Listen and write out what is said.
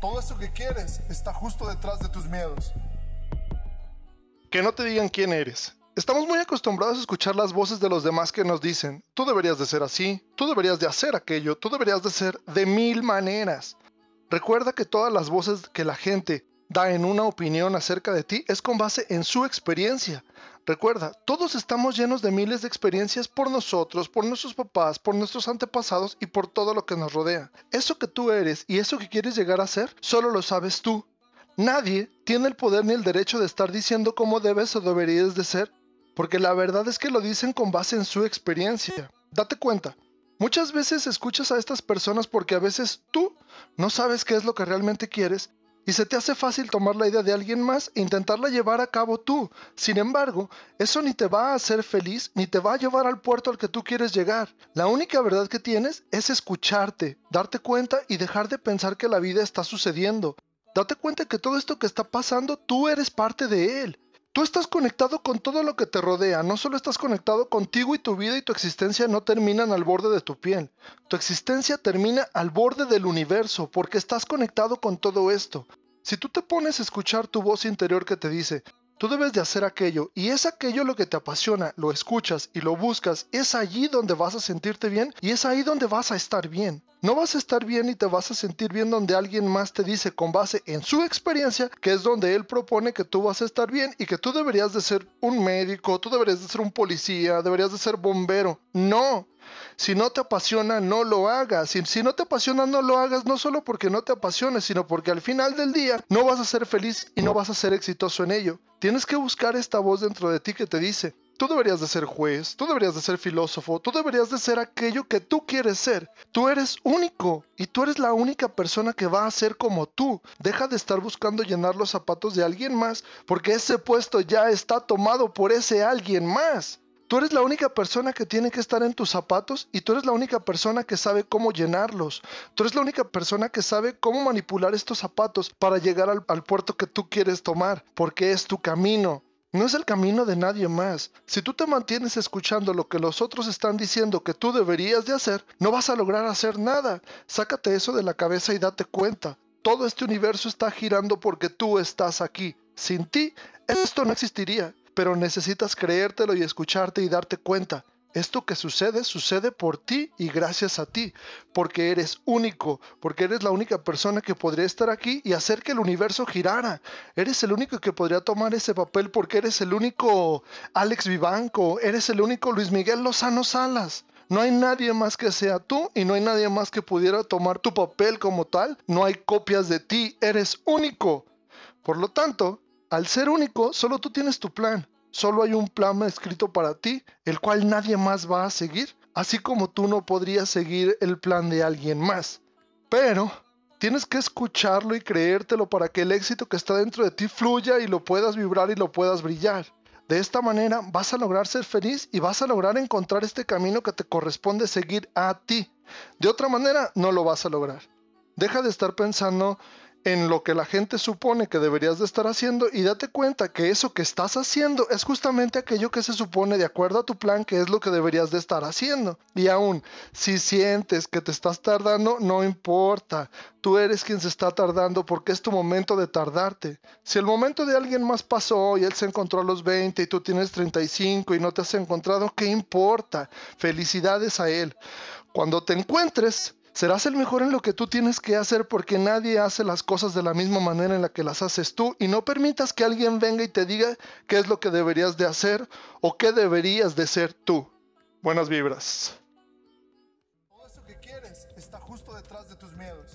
Todo eso que quieres está justo detrás de tus miedos. Que no te digan quién eres. Estamos muy acostumbrados a escuchar las voces de los demás que nos dicen, tú deberías de ser así, tú deberías de hacer aquello, tú deberías de ser de mil maneras. Recuerda que todas las voces que la gente da en una opinión acerca de ti es con base en su experiencia. Recuerda, todos estamos llenos de miles de experiencias por nosotros, por nuestros papás, por nuestros antepasados y por todo lo que nos rodea. Eso que tú eres y eso que quieres llegar a ser, solo lo sabes tú. Nadie tiene el poder ni el derecho de estar diciendo cómo debes o deberías de ser, porque la verdad es que lo dicen con base en su experiencia. Date cuenta, muchas veces escuchas a estas personas porque a veces tú no sabes qué es lo que realmente quieres y se te hace fácil tomar la idea de alguien más e intentarla llevar a cabo tú. Sin embargo, eso ni te va a hacer feliz ni te va a llevar al puerto al que tú quieres llegar. La única verdad que tienes es escucharte, darte cuenta y dejar de pensar que la vida está sucediendo. Date cuenta que todo esto que está pasando, tú eres parte de él. Tú estás conectado con todo lo que te rodea, no solo estás conectado contigo y tu vida y tu existencia no terminan al borde de tu piel. Tu existencia termina al borde del universo porque estás conectado con todo esto. Si tú te pones a escuchar tu voz interior que te dice, tú debes de hacer aquello y es aquello lo que te apasiona, lo escuchas y lo buscas, es allí donde vas a sentirte bien y es ahí donde vas a estar bien. No vas a estar bien y te vas a sentir bien donde alguien más te dice con base en su experiencia que es donde él propone que tú vas a estar bien y que tú deberías de ser un médico, tú deberías de ser un policía, deberías de ser bombero. No, si no te apasiona, no lo hagas. Si, si, no te apasiona, no lo hagas, no solo porque no te apasione, sino porque al final del día no vas a ser feliz y no vas a ser exitoso en ello. Tienes que buscar esta voz dentro de ti que te dice, Tú deberías de ser juez, tú deberías de ser filósofo, tú deberías de ser aquello que tú quieres ser. Tú eres único y tú eres la única persona que va a ser como tú. Deja de estar buscando llenar los zapatos de alguien más porque ese puesto ya está tomado por ese alguien más. Tú eres la única persona que tiene que estar en tus zapatos y tú eres la única persona que sabe cómo llenarlos. Tú eres la única persona que sabe cómo manipular estos zapatos para llegar al, puerto que tú quieres tomar, porque es tu camino. No es el camino de nadie más. Si tú te mantienes escuchando lo que los otros están diciendo que tú deberías de hacer, no vas a lograr hacer nada. Sácate eso de la cabeza y date cuenta. Todo este universo está girando porque tú estás aquí. Sin ti, esto no existiría. Pero necesitas creértelo y escucharte y darte cuenta. Esto que sucede sucede por ti y gracias a ti, porque eres único, porque eres la única persona que podría estar aquí y hacer que el universo girara. Eres el único que podría tomar ese papel porque eres el único Alex Vivanco, eres el único Luis Miguel Lozano Salas. No hay nadie más que sea tú y no hay nadie más que pudiera tomar tu papel como tal. No hay copias de ti, eres único. Por lo tanto, al ser único, solo tú tienes tu plan. Solo hay un plan escrito para ti, el cual nadie más va a seguir, así como tú no podrías seguir el plan de alguien más. Pero tienes que escucharlo y creértelo para que el éxito que está dentro de ti fluya y lo puedas vibrar y lo puedas brillar. De esta manera vas a lograr ser feliz y vas a lograr encontrar este camino que te corresponde seguir a ti. De otra manera no lo vas a lograr. Deja de estar pensando en lo que la gente supone que deberías de estar haciendo y date cuenta que eso que estás haciendo es justamente aquello que se supone de acuerdo a tu plan que es lo que deberías de estar haciendo. Y aún, si sientes que te estás tardando, no importa. Tú eres quien se está tardando porque es tu momento de tardarte. Si el momento de alguien más pasó y él se encontró a los 20 y tú tienes 35 y no te has encontrado, ¿qué importa? Felicidades a él. Cuando te encuentres, Serás el mejor en lo que tú tienes que hacer porque nadie hace las cosas de la misma manera en la que las haces tú y no permitas que alguien venga y te diga qué es lo que deberías de hacer o qué deberías de ser tú. Buenas vibras. Todo eso que quieres está justo detrás de tus miedos.